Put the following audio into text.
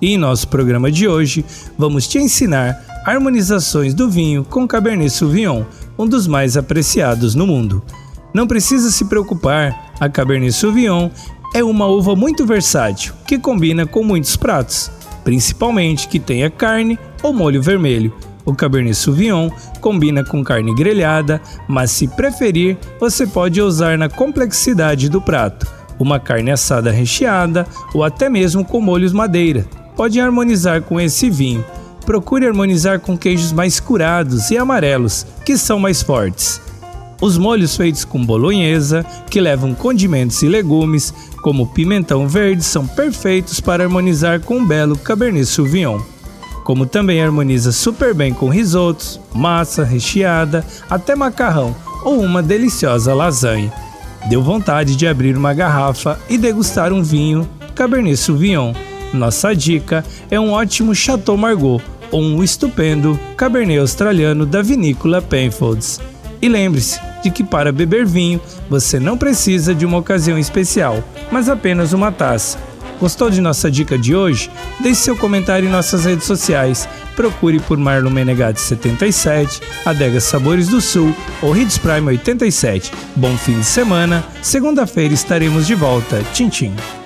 E em nosso programa de hoje, vamos te ensinar harmonizações do vinho com Cabernet Sauvignon, um dos mais apreciados no mundo. Não precisa se preocupar, a Cabernet Sauvignon é uma uva muito versátil que combina com muitos pratos, principalmente que tenha carne ou molho vermelho. O Cabernet Sauvignon combina com carne grelhada, mas se preferir, você pode usar na complexidade do prato, uma carne assada recheada ou até mesmo com molhos madeira. Pode harmonizar com esse vinho. Procure harmonizar com queijos mais curados e amarelos, que são mais fortes. Os molhos feitos com bolonhesa, que levam condimentos e legumes, como pimentão verde, são perfeitos para harmonizar com um belo Cabernet Sauvignon como também harmoniza super bem com risotos, massa recheada, até macarrão ou uma deliciosa lasanha. Deu vontade de abrir uma garrafa e degustar um vinho Cabernet Sauvignon. Nossa dica é um ótimo Chateau Margaux ou um estupendo Cabernet australiano da vinícola Penfolds. E lembre-se de que para beber vinho você não precisa de uma ocasião especial, mas apenas uma taça Gostou de nossa dica de hoje? Deixe seu comentário em nossas redes sociais. Procure por Marlon Menegatti 77, Adega Sabores do Sul ou Hits Prime 87. Bom fim de semana. Segunda-feira estaremos de volta. Tchim, tchim.